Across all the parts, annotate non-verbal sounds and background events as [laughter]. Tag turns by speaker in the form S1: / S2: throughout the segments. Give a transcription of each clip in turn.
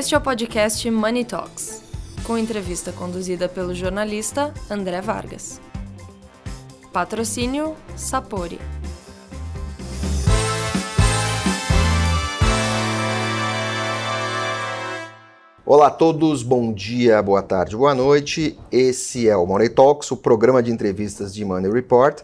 S1: Este é o podcast Money Talks, com entrevista conduzida pelo jornalista André Vargas. Patrocínio Sapori.
S2: Olá a todos, bom dia, boa tarde, boa noite. Esse é o Money Talks, o programa de entrevistas de Money Report,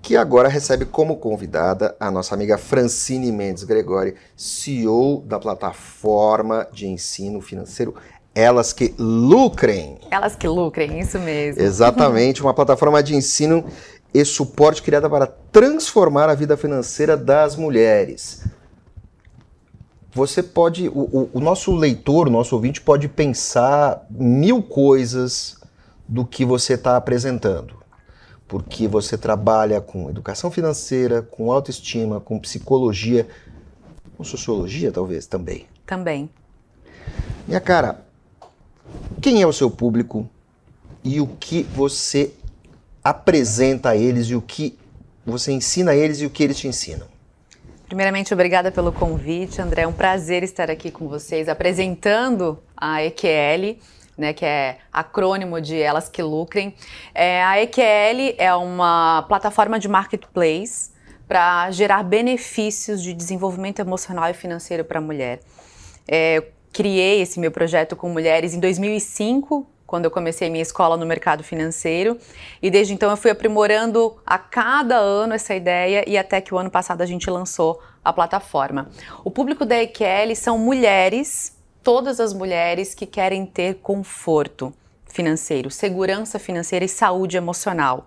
S2: que agora recebe como convidada a nossa amiga Francine Mendes Gregori, CEO da plataforma de ensino financeiro Elas que Lucrem.
S3: Elas que Lucrem, isso mesmo.
S2: Exatamente, uma plataforma de ensino e suporte criada para transformar a vida financeira das mulheres você pode, o, o, nosso leitor, o nosso ouvinte pode pensar mil coisas do que você está apresentando, porque você trabalha com educação financeira, com autoestima, com psicologia, com sociologia talvez também.
S3: Também.
S2: Minha cara, quem é o seu público e o que você apresenta a eles e o que você ensina a eles e o que eles te ensinam?
S3: Primeiramente, obrigada pelo convite, André. É um prazer estar aqui com vocês apresentando a EQL. Né, que é acrônimo de Elas que Lucrem. É, a EQL é uma plataforma de marketplace para gerar benefícios de desenvolvimento emocional e financeiro para a mulher. É, criei esse meu projeto com mulheres em 2005, quando eu comecei minha escola no mercado financeiro. E desde então eu fui aprimorando a cada ano essa ideia e até que o ano passado a gente lançou a plataforma. O público da EQL são mulheres, todas as mulheres que querem ter conforto financeiro, segurança financeira e saúde emocional.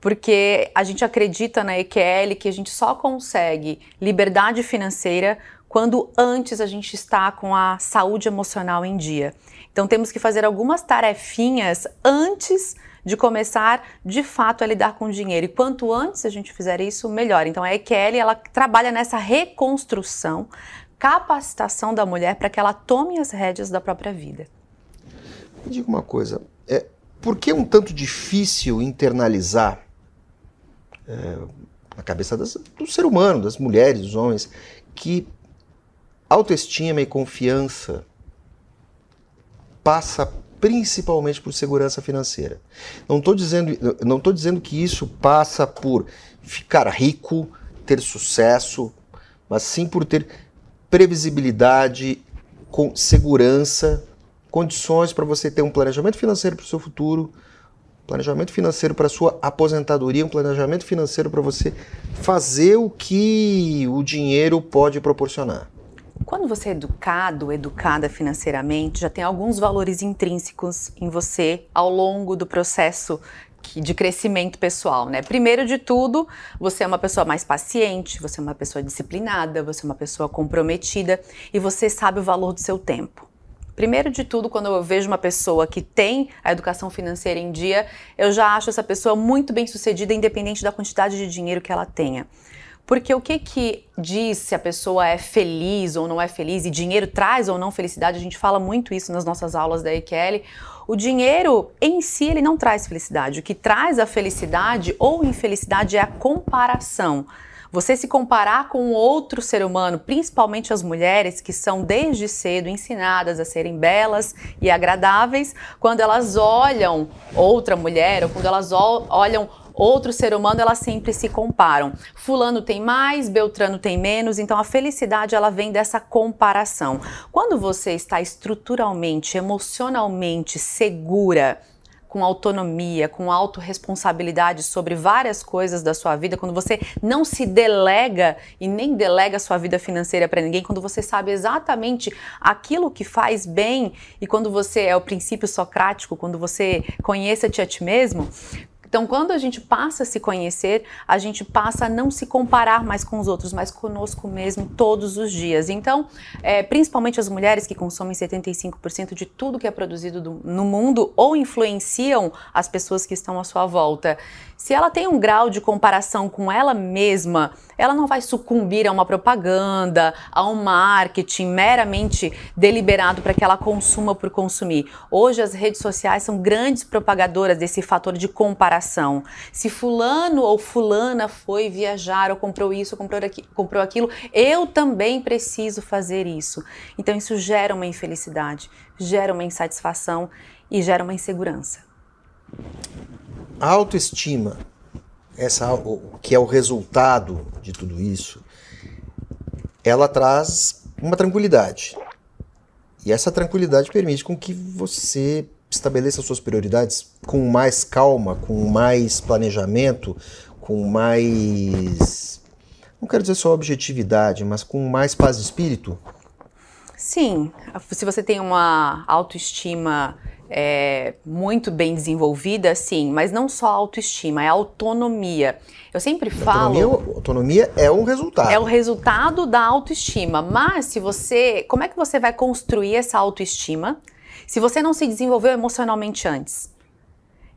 S3: Porque a gente acredita na EQL que a gente só consegue liberdade financeira quando antes a gente está com a saúde emocional em dia. Então temos que fazer algumas tarefinhas antes de começar de fato a lidar com o dinheiro. E quanto antes a gente fizer isso, melhor. Então a EQL ela trabalha nessa reconstrução, capacitação da mulher para que ela tome as rédeas da própria vida.
S2: Me diga uma coisa, é, por que um tanto difícil internalizar é, na cabeça das, do ser humano, das mulheres, dos homens, que autoestima e confiança passa principalmente por segurança financeira. Não estou dizendo, não dizendo que isso passa por ficar rico, ter sucesso, mas sim por ter previsibilidade, com segurança, condições para você ter um planejamento financeiro para o seu futuro, planejamento financeiro para a sua aposentadoria, um planejamento financeiro para você fazer o que o dinheiro pode proporcionar.
S3: Quando você é educado, educada financeiramente, já tem alguns valores intrínsecos em você ao longo do processo de crescimento pessoal, né? Primeiro de tudo, você é uma pessoa mais paciente, você é uma pessoa disciplinada, você é uma pessoa comprometida e você sabe o valor do seu tempo. Primeiro de tudo, quando eu vejo uma pessoa que tem a educação financeira em dia, eu já acho essa pessoa muito bem sucedida, independente da quantidade de dinheiro que ela tenha. Porque o que que diz se a pessoa é feliz ou não é feliz e dinheiro traz ou não felicidade? A gente fala muito isso nas nossas aulas da EQL. O dinheiro em si ele não traz felicidade. O que traz a felicidade ou infelicidade é a comparação. Você se comparar com outro ser humano, principalmente as mulheres que são desde cedo ensinadas a serem belas e agradáveis, quando elas olham outra mulher ou quando elas olham outro ser humano, elas sempre se comparam. Fulano tem mais, Beltrano tem menos, então a felicidade ela vem dessa comparação. Quando você está estruturalmente, emocionalmente segura, com autonomia, com autorresponsabilidade sobre várias coisas da sua vida, quando você não se delega e nem delega sua vida financeira para ninguém, quando você sabe exatamente aquilo que faz bem e quando você é o princípio socrático, quando você conhece-te a ti mesmo, então, quando a gente passa a se conhecer, a gente passa a não se comparar mais com os outros, mas conosco mesmo todos os dias. Então, é, principalmente as mulheres que consomem 75% de tudo que é produzido do, no mundo ou influenciam as pessoas que estão à sua volta. Se ela tem um grau de comparação com ela mesma, ela não vai sucumbir a uma propaganda, a um marketing meramente deliberado para que ela consuma por consumir. Hoje as redes sociais são grandes propagadoras desse fator de comparação. Se fulano ou fulana foi viajar ou comprou isso, ou comprou, aqui, comprou aquilo, eu também preciso fazer isso. Então isso gera uma infelicidade, gera uma insatisfação e gera uma insegurança.
S2: Autoestima, essa, o que é o resultado de tudo isso, ela traz uma tranquilidade. E essa tranquilidade permite com que você estabeleça suas prioridades com mais calma, com mais planejamento, com mais. Não quero dizer só objetividade, mas com mais paz de espírito?
S3: Sim. Se você tem uma autoestima é, muito bem desenvolvida, sim, mas não só autoestima, é autonomia. Eu sempre falo.
S2: Autonomia, autonomia é um resultado.
S3: É o resultado da autoestima. Mas se você. Como é que você vai construir essa autoestima se você não se desenvolveu emocionalmente antes?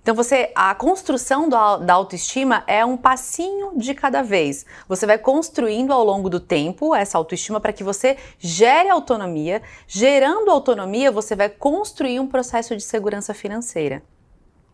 S3: Então você, a construção do, da autoestima é um passinho de cada vez. Você vai construindo ao longo do tempo essa autoestima para que você gere autonomia. Gerando autonomia, você vai construir um processo de segurança financeira.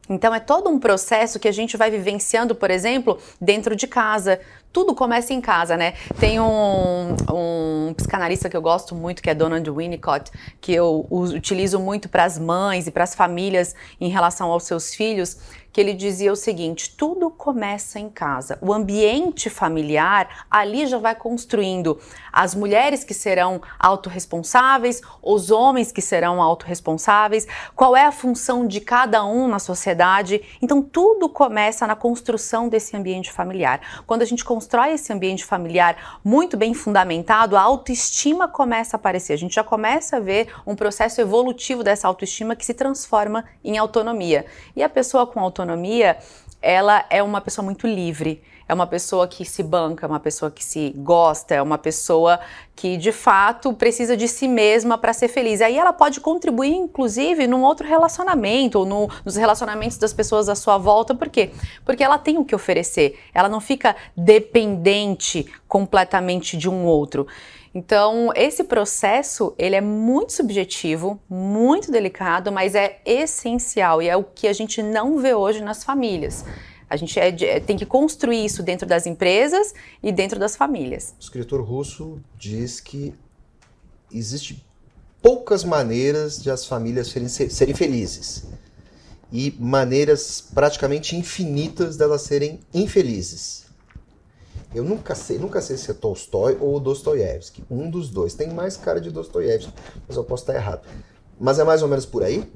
S3: Então é todo um processo que a gente vai vivenciando, por exemplo, dentro de casa. Tudo começa em casa, né? Tem um, um psicanalista que eu gosto muito, que é Donald Winnicott, que eu utilizo muito para as mães e para as famílias em relação aos seus filhos, que ele dizia o seguinte: tudo começa em casa. O ambiente familiar ali já vai construindo as mulheres que serão autorresponsáveis, os homens que serão autorresponsáveis, qual é a função de cada um na sociedade. Então tudo começa na construção desse ambiente familiar. Quando a gente constrói esse ambiente familiar muito bem fundamentado, a autoestima começa a aparecer. A gente já começa a ver um processo evolutivo dessa autoestima que se transforma em autonomia. E a pessoa com autonomia ela é uma pessoa muito livre. É uma pessoa que se banca, é uma pessoa que se gosta, é uma pessoa que de fato precisa de si mesma para ser feliz. Aí ela pode contribuir, inclusive, num outro relacionamento ou no, nos relacionamentos das pessoas à sua volta. Por quê? Porque ela tem o que oferecer. Ela não fica dependente completamente de um outro. Então, esse processo, ele é muito subjetivo, muito delicado, mas é essencial e é o que a gente não vê hoje nas famílias. A gente é, é, tem que construir isso dentro das empresas e dentro das famílias.
S2: O escritor russo diz que existe poucas maneiras de as famílias serem, serem felizes e maneiras praticamente infinitas delas serem infelizes. Eu nunca sei, nunca sei se é Tolstói ou Dostoiévski. Um dos dois. Tem mais cara de Dostoiévski, mas eu posso estar errado. Mas é mais ou menos por aí?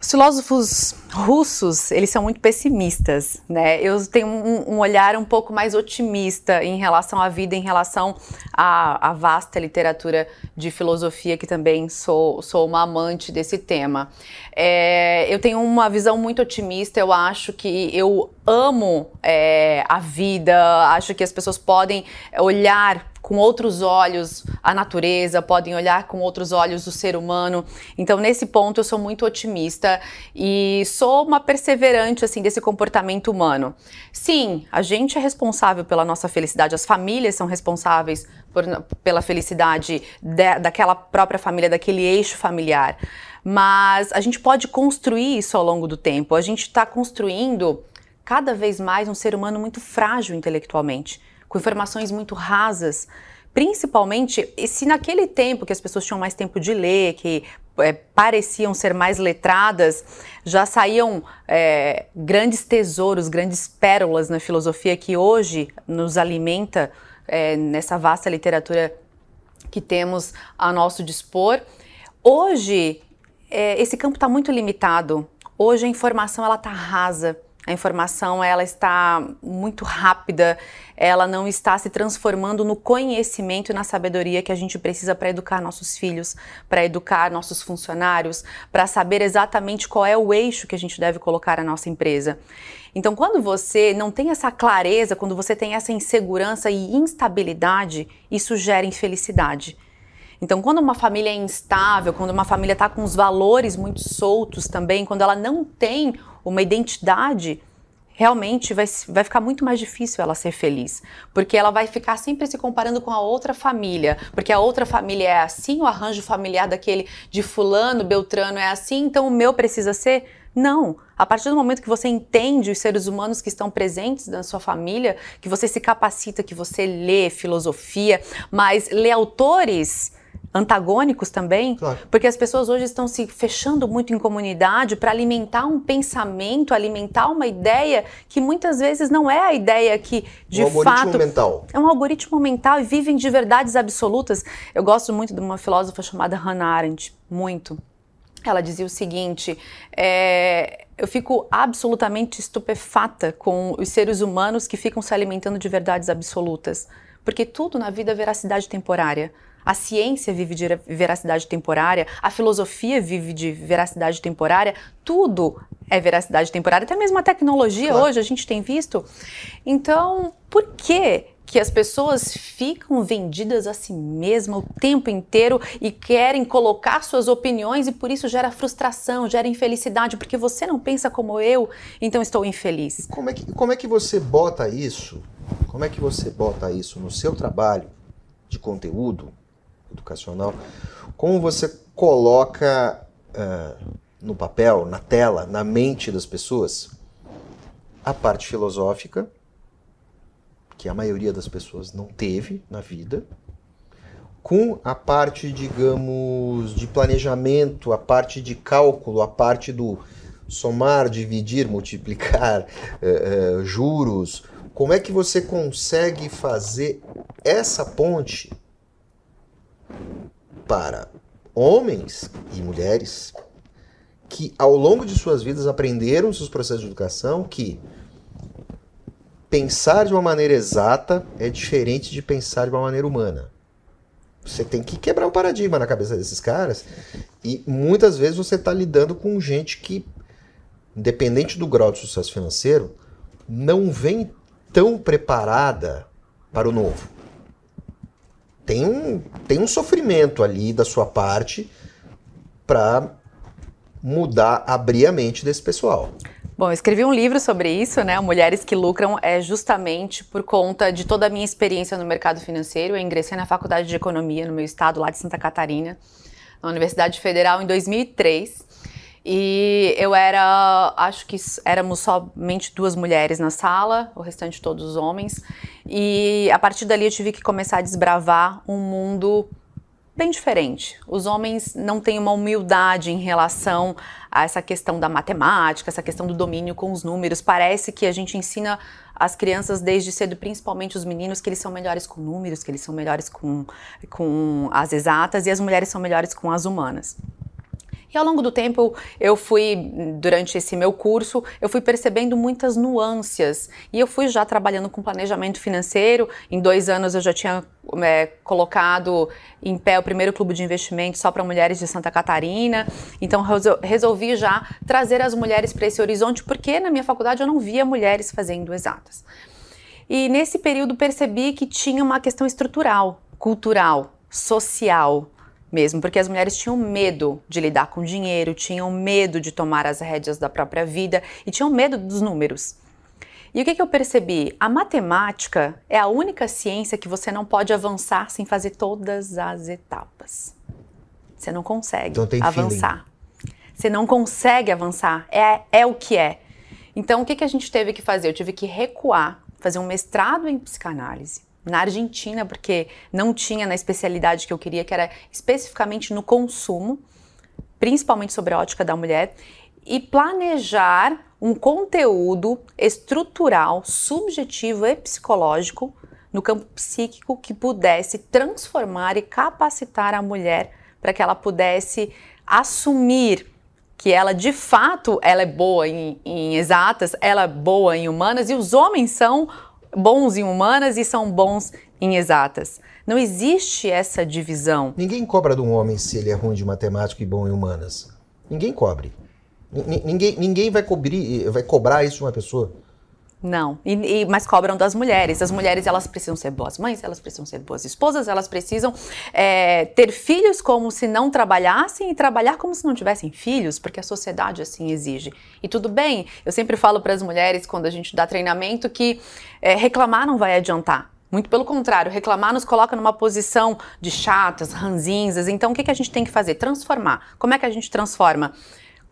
S3: Os filósofos russos, eles são muito pessimistas, né? Eu tenho um, um, olhar um pouco mais otimista em relação à vida, em relação à, à, vasta literatura de filosofia, que também sou, sou uma amante desse tema. É, eu tenho uma visão muito otimista, eu acho que eu amo é, a vida, acho que as pessoas podem olhar com outros olhos a natureza, podem olhar com outros olhos o ser humano. Então, nesse ponto, eu sou muito otimista e sou uma perseverante assim desse comportamento humano. Sim, a gente é responsável pela nossa felicidade, as famílias são responsáveis por, pela felicidade de, daquela própria família, daquele eixo familiar. Mas a gente pode construir isso ao longo do tempo. A gente está construindo cada vez mais um ser humano muito frágil intelectualmente com informações muito rasas. Principalmente, se naquele tempo que as pessoas tinham mais tempo de ler, que é, pareciam ser mais letradas, já saíam é, grandes tesouros, grandes pérolas na filosofia que hoje nos alimenta é, nessa vasta literatura que temos a nosso dispor. Hoje, é, esse campo está muito limitado. Hoje a informação ela está rasa. A informação ela está muito rápida, ela não está se transformando no conhecimento e na sabedoria que a gente precisa para educar nossos filhos, para educar nossos funcionários, para saber exatamente qual é o eixo que a gente deve colocar na nossa empresa. Então, quando você não tem essa clareza, quando você tem essa insegurança e instabilidade, isso gera infelicidade. Então, quando uma família é instável, quando uma família está com os valores muito soltos também, quando ela não tem uma identidade, realmente vai, vai ficar muito mais difícil ela ser feliz. Porque ela vai ficar sempre se comparando com a outra família. Porque a outra família é assim, o arranjo familiar daquele de fulano, beltrano é assim, então o meu precisa ser. Não. A partir do momento que você entende os seres humanos que estão presentes na sua família, que você se capacita, que você lê filosofia, mas lê autores antagônicos também, claro. porque as pessoas hoje estão se fechando muito em comunidade para alimentar um pensamento, alimentar uma ideia que muitas vezes não é a ideia que de um fato
S2: mental.
S3: é um algoritmo mental e vivem de verdades absolutas. Eu gosto muito de uma filósofa chamada Hannah Arendt, muito. Ela dizia o seguinte: é, eu fico absolutamente estupefata com os seres humanos que ficam se alimentando de verdades absolutas, porque tudo na vida é veracidade temporária. A ciência vive de veracidade temporária, a filosofia vive de veracidade temporária, tudo é veracidade temporária, até mesmo a tecnologia claro. hoje a gente tem visto. Então, por que que as pessoas ficam vendidas a si mesmas o tempo inteiro e querem colocar suas opiniões e por isso gera frustração, gera infelicidade, porque você não pensa como eu, então estou infeliz.
S2: Como é que, como é que você bota isso? Como é que você bota isso no seu trabalho de conteúdo educacional? Como você coloca uh, no papel, na tela, na mente das pessoas a parte filosófica que a maioria das pessoas não teve na vida, com a parte, digamos, de planejamento, a parte de cálculo, a parte do somar, dividir, multiplicar, [laughs] eh, eh, juros. Como é que você consegue fazer essa ponte para homens e mulheres que ao longo de suas vidas aprenderam seus processos de educação que pensar de uma maneira exata é diferente de pensar de uma maneira humana. Você tem que quebrar o paradigma na cabeça desses caras. E muitas vezes você está lidando com gente que, independente do grau de sucesso financeiro, não vem tão preparada para o novo. Tem um, tem um sofrimento ali da sua parte para mudar, abrir a mente desse pessoal.
S3: Bom, eu escrevi um livro sobre isso, né? Mulheres que Lucram, é justamente por conta de toda a minha experiência no mercado financeiro. Eu ingressei na faculdade de economia no meu estado, lá de Santa Catarina, na Universidade Federal, em 2003. E eu era, acho que éramos somente duas mulheres na sala, o restante todos homens. E a partir dali eu tive que começar a desbravar um mundo bem diferente. Os homens não têm uma humildade em relação a essa questão da matemática, essa questão do domínio com os números. Parece que a gente ensina as crianças desde cedo, principalmente os meninos, que eles são melhores com números, que eles são melhores com, com as exatas e as mulheres são melhores com as humanas. E ao longo do tempo, eu fui, durante esse meu curso, eu fui percebendo muitas nuances. E eu fui já trabalhando com planejamento financeiro. Em dois anos eu já tinha é, colocado em pé o primeiro clube de investimento só para mulheres de Santa Catarina. Então resolvi já trazer as mulheres para esse horizonte, porque na minha faculdade eu não via mulheres fazendo exatas. E nesse período percebi que tinha uma questão estrutural, cultural, social, mesmo, porque as mulheres tinham medo de lidar com dinheiro, tinham medo de tomar as rédeas da própria vida e tinham medo dos números. E o que, que eu percebi? A matemática é a única ciência que você não pode avançar sem fazer todas as etapas. Você não consegue então avançar. Feeling. Você não consegue avançar. É, é o que é. Então, o que, que a gente teve que fazer? Eu tive que recuar, fazer um mestrado em psicanálise na Argentina, porque não tinha na especialidade que eu queria, que era especificamente no consumo, principalmente sobre a ótica da mulher, e planejar um conteúdo estrutural, subjetivo e psicológico no campo psíquico que pudesse transformar e capacitar a mulher para que ela pudesse assumir que ela de fato ela é boa em, em exatas, ela é boa em humanas e os homens são bons em humanas e são bons em exatas. Não existe essa divisão.
S2: Ninguém cobra de um homem se ele é ruim de matemática e bom em humanas. Ninguém cobre. N ninguém, ninguém vai, cobrir, vai cobrar isso de uma pessoa.
S3: Não, e, e, mas cobram das mulheres. As mulheres elas precisam ser boas mães, elas precisam ser boas esposas, elas precisam é, ter filhos como se não trabalhassem e trabalhar como se não tivessem filhos, porque a sociedade assim exige. E tudo bem, eu sempre falo para as mulheres quando a gente dá treinamento que é, reclamar não vai adiantar. Muito pelo contrário, reclamar nos coloca numa posição de chatas, ranzinzas. Então o que, que a gente tem que fazer? Transformar. Como é que a gente transforma?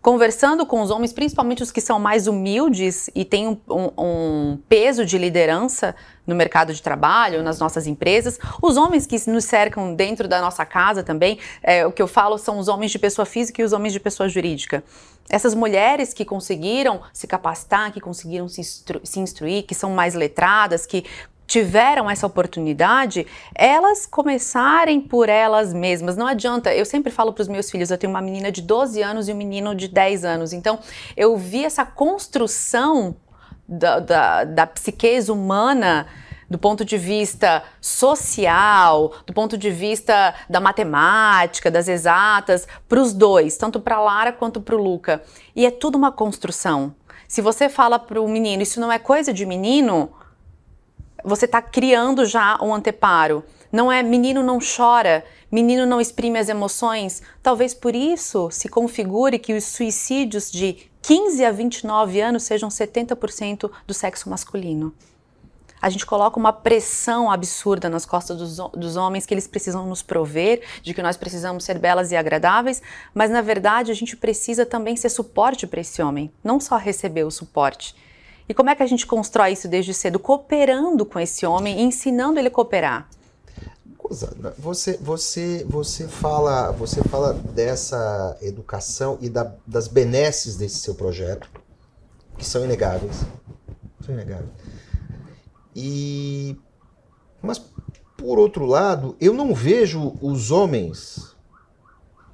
S3: Conversando com os homens, principalmente os que são mais humildes e têm um, um, um, peso de liderança no mercado de trabalho, nas nossas empresas, os homens que nos cercam dentro da nossa casa também, é, o que eu falo são os homens de pessoa física e os homens de pessoa jurídica. Essas mulheres que conseguiram se capacitar, que conseguiram se, instru se instruir, que são mais letradas, que tiveram essa oportunidade, elas começarem por elas mesmas. Não adianta, eu sempre falo para os meus filhos, eu tenho uma menina de 12 anos e um menino de 10 anos, então eu vi essa construção da, da, da psiquez humana do ponto de vista social, do ponto de vista da matemática, das exatas, para os dois, tanto para Lara quanto para o Luca. E é tudo uma construção. Se você fala para o menino, isso não é coisa de menino, você está criando já um anteparo. Não é menino não chora, menino não exprime as emoções. Talvez por isso se configure que os suicídios de 15 a 29 anos sejam 70% do sexo masculino. A gente coloca uma pressão absurda nas costas dos, dos, homens que eles precisam nos prover, de que nós precisamos ser belas e agradáveis, mas na verdade a gente precisa também ser suporte para esse homem, não só receber o suporte. E como é que a gente constrói isso desde cedo? Cooperando com esse homem, ensinando ele a cooperar.
S2: Você, você, você fala, você fala dessa educação e da, das benesses desse seu projeto, que são inegáveis, são inegáveis. E mas por outro lado, eu não vejo os homens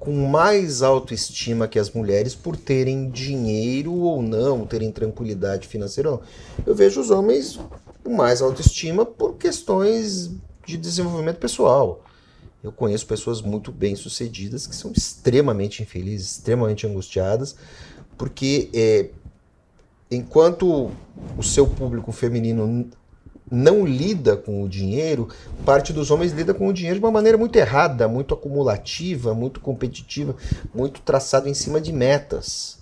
S2: com mais autoestima que as mulheres por terem dinheiro ou não, terem tranquilidade financeira. Eu vejo os homens com mais autoestima por questões de desenvolvimento pessoal. Eu conheço pessoas muito bem-sucedidas que são extremamente infelizes, extremamente angustiadas, porque é, enquanto o seu público feminino não lida com o dinheiro, parte dos homens lida com o dinheiro de uma maneira muito errada, muito acumulativa, muito competitiva, muito traçado em cima de metas.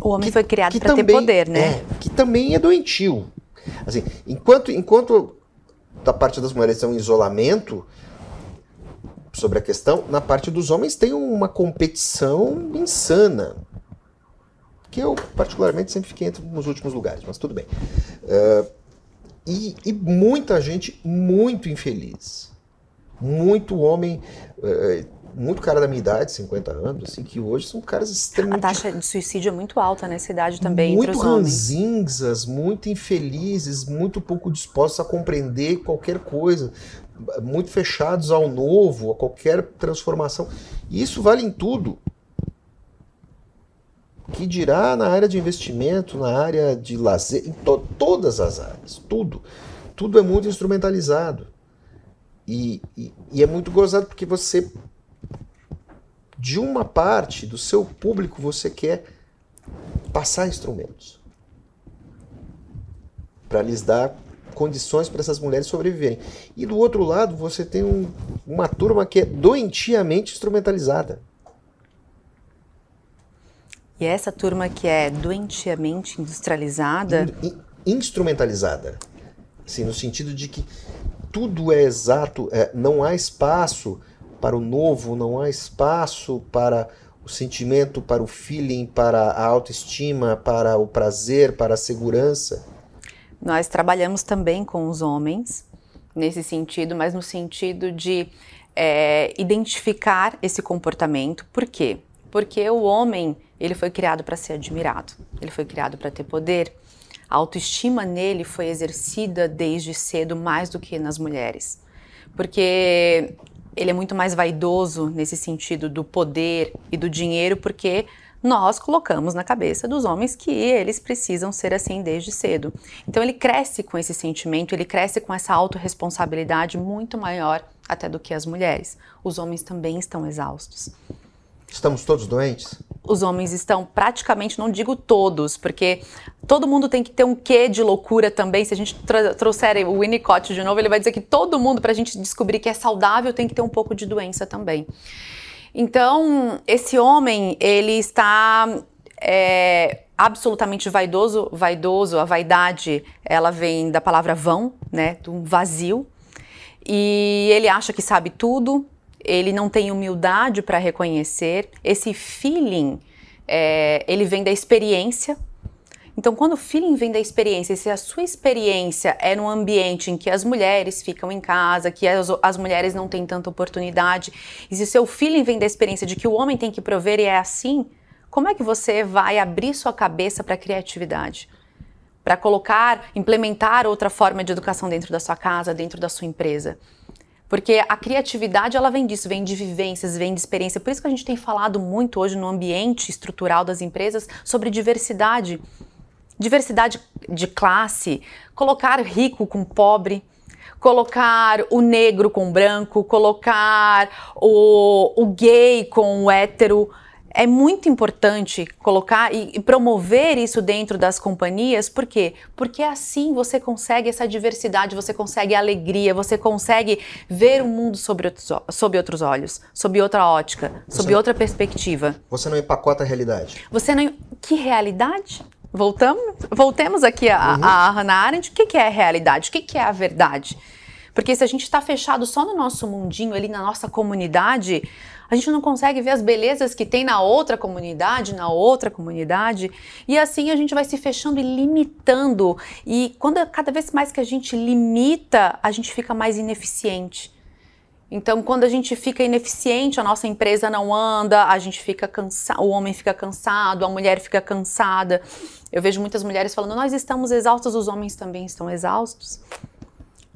S3: O homem que, foi criado para ter poder, né?
S2: É, que também é doentio. Assim, enquanto, enquanto da parte das mulheres tem um isolamento sobre a questão, na parte dos homens tem uma competição insana. Que eu, particularmente, sempre fiquei entre nos últimos lugares, mas tudo bem. Uh, e, e muita gente muito infeliz. Muito homem, é, muito cara da minha idade, 50 anos, assim, que hoje são caras extremamente.
S3: A taxa de suicídio é muito alta nessa idade também.
S2: Muito ranzinzas, muito infelizes, muito pouco dispostos a compreender qualquer coisa, muito fechados ao novo, a qualquer transformação. E isso vale em tudo que dirá na área de investimento, na área de lazer, em to todas as áreas, tudo. Tudo é muito instrumentalizado. E, e, e, é muito gozado porque você, de uma parte do seu público, você quer passar instrumentos para lhes dar condições para essas mulheres sobreviverem. E do outro lado, você tem um, uma turma que é doentiamente instrumentalizada.
S3: E essa turma que é doentiamente industrializada.
S2: In, instrumentalizada. Assim, no sentido de que tudo é exato, é, não há espaço para o novo, não há espaço para o sentimento, para o feeling, para a autoestima, para o prazer, para a segurança.
S3: Nós trabalhamos também com os homens nesse sentido, mas no sentido de é, identificar esse comportamento. Por quê? Porque o homem ele foi criado para ser admirado, ele foi criado para ter poder. A autoestima nele foi exercida desde cedo mais do que nas mulheres. Porque ele é muito mais vaidoso nesse sentido do poder e do dinheiro, porque nós colocamos na cabeça dos homens que eles precisam ser assim desde cedo. Então ele cresce com esse sentimento, ele cresce com essa autorresponsabilidade muito maior até do que as mulheres. Os homens também estão exaustos.
S2: Estamos todos doentes?
S3: Os homens estão praticamente, não digo todos, porque todo mundo tem que ter um quê de loucura também. Se a gente trouxer o Winnicott de novo, ele vai dizer que todo mundo, para a gente descobrir que é saudável, tem que ter um pouco de doença também. Então, esse homem, ele está é, absolutamente vaidoso. Vaidoso, a vaidade, ela vem da palavra vão, né, do vazio. E ele acha que sabe tudo, ele não tem humildade para reconhecer esse feeling é, ele vem da experiência. Então, quando o feeling vem da experiência, se a sua experiência é num ambiente em que as mulheres ficam em casa, que as, as mulheres não têm tanta oportunidade, e se o seu feeling vem da experiência de que o homem tem que prover e é assim, como é que você vai abrir sua cabeça para a criatividade? Para colocar, implementar outra forma de educação dentro da sua casa, dentro da sua empresa? Porque a criatividade, ela vem disso, vem de vivências, vem de experiência. Por isso que a gente tem falado muito hoje no ambiente estrutural das empresas sobre diversidade. Diversidade de classe, colocar rico com pobre, colocar o negro com branco, colocar o, o gay com o hétero, é muito importante colocar e, promover isso dentro das companhias, por quê? Porque assim você consegue essa diversidade, você consegue alegria, você consegue ver o mundo sobre outros, sob outros olhos, sob outra ótica, você sob não, outra perspectiva.
S2: Você não empacota a realidade.
S3: Você não. Que realidade? Voltamos, voltemos aqui a, uhum. a Hannah Arendt. O que, que é a realidade? O que, que é a verdade? Porque se a gente está fechado só no nosso mundinho, ali na nossa comunidade, a gente não consegue ver as belezas que tem na outra comunidade, na outra comunidade, e assim a gente vai se fechando e limitando. E quando cada vez mais que a gente limita, a gente fica mais ineficiente. Então, quando a gente fica ineficiente, a nossa empresa não anda, a gente fica cansado, o homem fica cansado, a mulher fica cansada. Eu vejo muitas mulheres falando: nós estamos exaustos, os homens também estão exaustos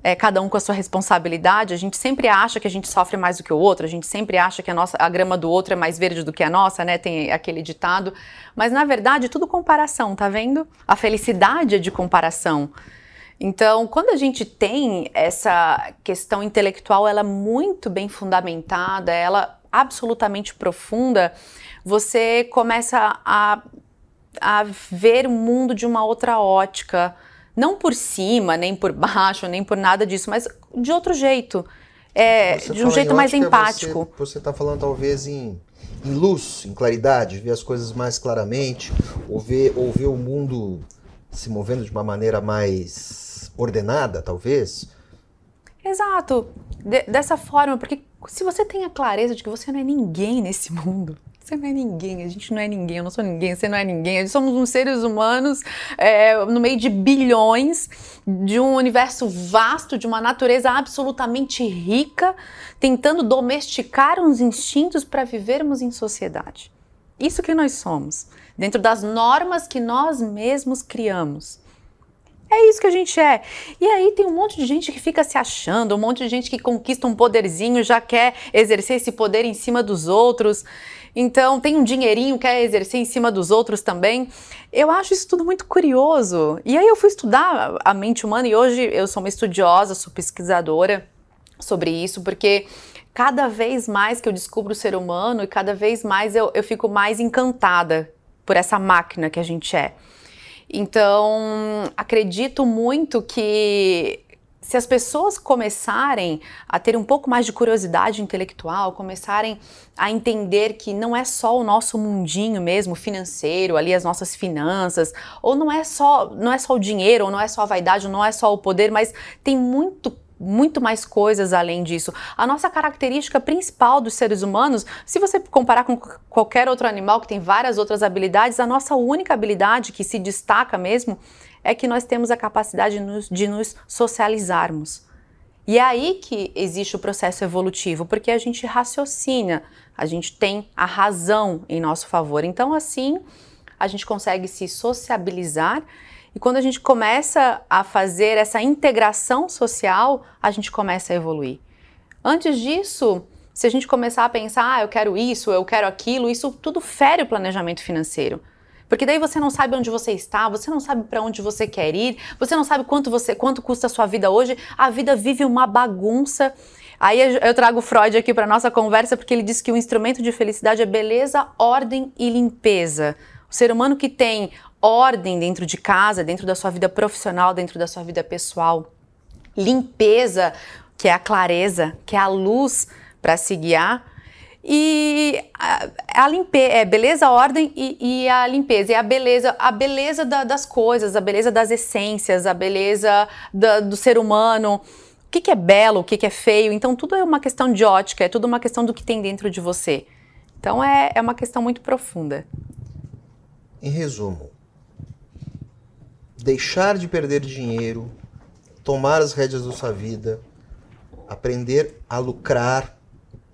S3: é, cada um com a sua responsabilidade, a gente sempre acha que a gente sofre mais do que o outro, a gente sempre acha que a, nossa, a grama do outro é mais verde do que a nossa, né? Tem aquele ditado. Mas na verdade, tudo comparação, tá vendo? A felicidade é de comparação. Então, quando a gente tem essa questão intelectual, ela é muito bem fundamentada, ela absolutamente profunda, você começa a, a ver o mundo de uma outra ótica não por cima, nem por baixo, nem por nada disso, mas de outro jeito. É, de um jeito mais empático.
S2: Você está falando talvez em, em luz, em claridade, ver as coisas mais claramente, ou ver, ou ver o mundo se movendo de uma maneira mais ordenada, talvez.
S3: Exato. De, dessa forma, porque se você tem a clareza de que você não é ninguém nesse [laughs] mundo, você não é ninguém, a gente não é ninguém, eu não sou ninguém, você não é ninguém. Somos uns seres humanos é, no meio de bilhões, de um universo vasto, de uma natureza absolutamente rica, tentando domesticar uns instintos para vivermos em sociedade. Isso que nós somos, dentro das normas que nós mesmos criamos. É isso que a gente é. E aí tem um monte de gente que fica se achando, um monte de gente que conquista um poderzinho, já quer exercer esse poder em cima dos outros. Então, tem um dinheirinho, quer exercer em cima dos outros também. Eu acho isso tudo muito curioso. E aí eu fui estudar a mente humana e hoje eu sou uma estudiosa, sou pesquisadora sobre isso, porque cada vez mais que eu descubro o ser humano e cada vez mais eu, eu fico mais encantada por essa máquina que a gente é. Então, acredito muito que se as pessoas começarem a ter um pouco mais de curiosidade intelectual, começarem a entender que não é só o nosso mundinho mesmo financeiro, ali as nossas finanças, ou não é só, não é só o dinheiro, ou não é só a vaidade, ou não é só o poder, mas tem muito muito mais coisas além disso. A nossa característica principal dos seres humanos, se você comparar com qualquer outro animal que tem várias outras habilidades, a nossa única habilidade que se destaca mesmo é que nós temos a capacidade de nos, socializarmos. E é aí que existe o processo evolutivo, porque a gente raciocina, a gente tem a razão em nosso favor. Então, assim, a gente consegue se sociabilizar e quando a gente começa a fazer essa integração social, a gente começa a evoluir. Antes disso, se a gente começar a pensar, ah, eu quero isso, eu quero aquilo, isso tudo fere o planejamento financeiro. Porque daí você não sabe onde você está, você não sabe para onde você quer ir, você não sabe quanto você quanto custa a sua vida hoje. A vida vive uma bagunça. Aí eu trago Freud aqui para nossa conversa porque ele diz que o instrumento de felicidade é beleza, ordem e limpeza. O ser humano que tem ordem dentro de casa, dentro da sua vida profissional, dentro da sua vida pessoal. Limpeza, que é a clareza, que é a luz para se guiar. E a, a limpeza, é beleza, a ordem e, e, a limpeza. E a beleza, a beleza da, das coisas, a beleza das essências, a beleza da, do ser humano. O que, que é belo, o que, que é feio. Então, tudo é uma questão de ótica, é tudo uma questão do que tem dentro de você. Então, é, é uma questão muito profunda.
S2: em resumo, deixar de perder dinheiro, tomar as rédeas da sua vida, aprender a lucrar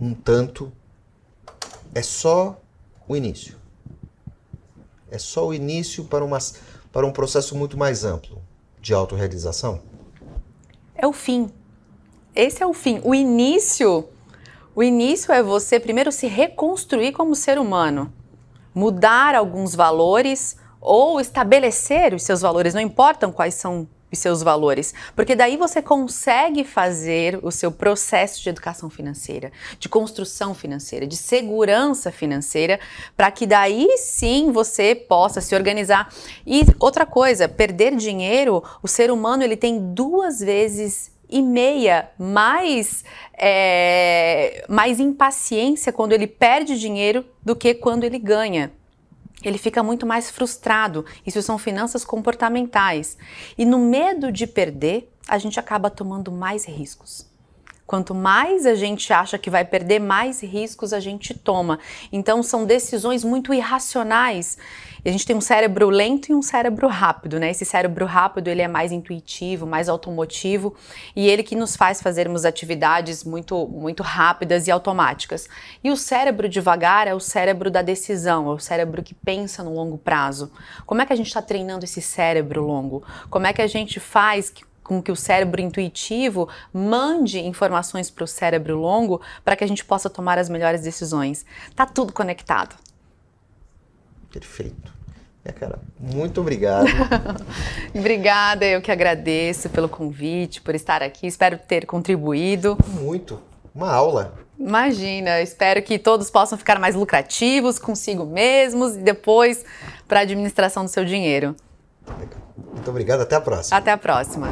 S2: um tanto, é só o início. É só o início para, uma, para um processo muito mais amplo de autorrealização?
S3: É o fim. Esse é o fim. O início, o início é você primeiro se reconstruir como ser humano, mudar alguns valores ou estabelecer os seus valores, não importam quais são os seus valores, porque daí você consegue fazer o seu processo de educação financeira, de construção financeira, de segurança financeira, para que daí sim você possa se organizar. E outra coisa, perder dinheiro, o ser humano ele tem duas vezes e meia mais, é, mais impaciência quando ele perde dinheiro do que quando ele ganha ele fica muito mais frustrado. Isso são finanças comportamentais. E no medo de perder, a gente acaba tomando mais riscos. Quanto mais a gente acha que vai perder, mais riscos a gente toma. Então são decisões muito irracionais. A gente tem um cérebro lento e um cérebro rápido, né? Esse cérebro rápido ele é mais intuitivo, mais automotivo e ele que nos faz fazermos atividades muito muito rápidas e automáticas. E o cérebro devagar é o cérebro da decisão, é o cérebro que pensa no longo prazo. Como é que a gente está treinando esse cérebro longo? Como é que a gente faz que com que o cérebro intuitivo mande informações para o cérebro longo para que a gente possa tomar as melhores decisões. Tá tudo conectado.
S2: Perfeito. É, cara, muito obrigado. [laughs]
S3: Obrigada, eu que agradeço pelo convite, por estar aqui. Espero ter contribuído.
S2: Muito. Uma aula.
S3: Imagina, espero que todos possam ficar mais lucrativos consigo mesmos e depois para a administração do seu dinheiro.
S2: Muito obrigado, até a próxima.
S3: Até a próxima.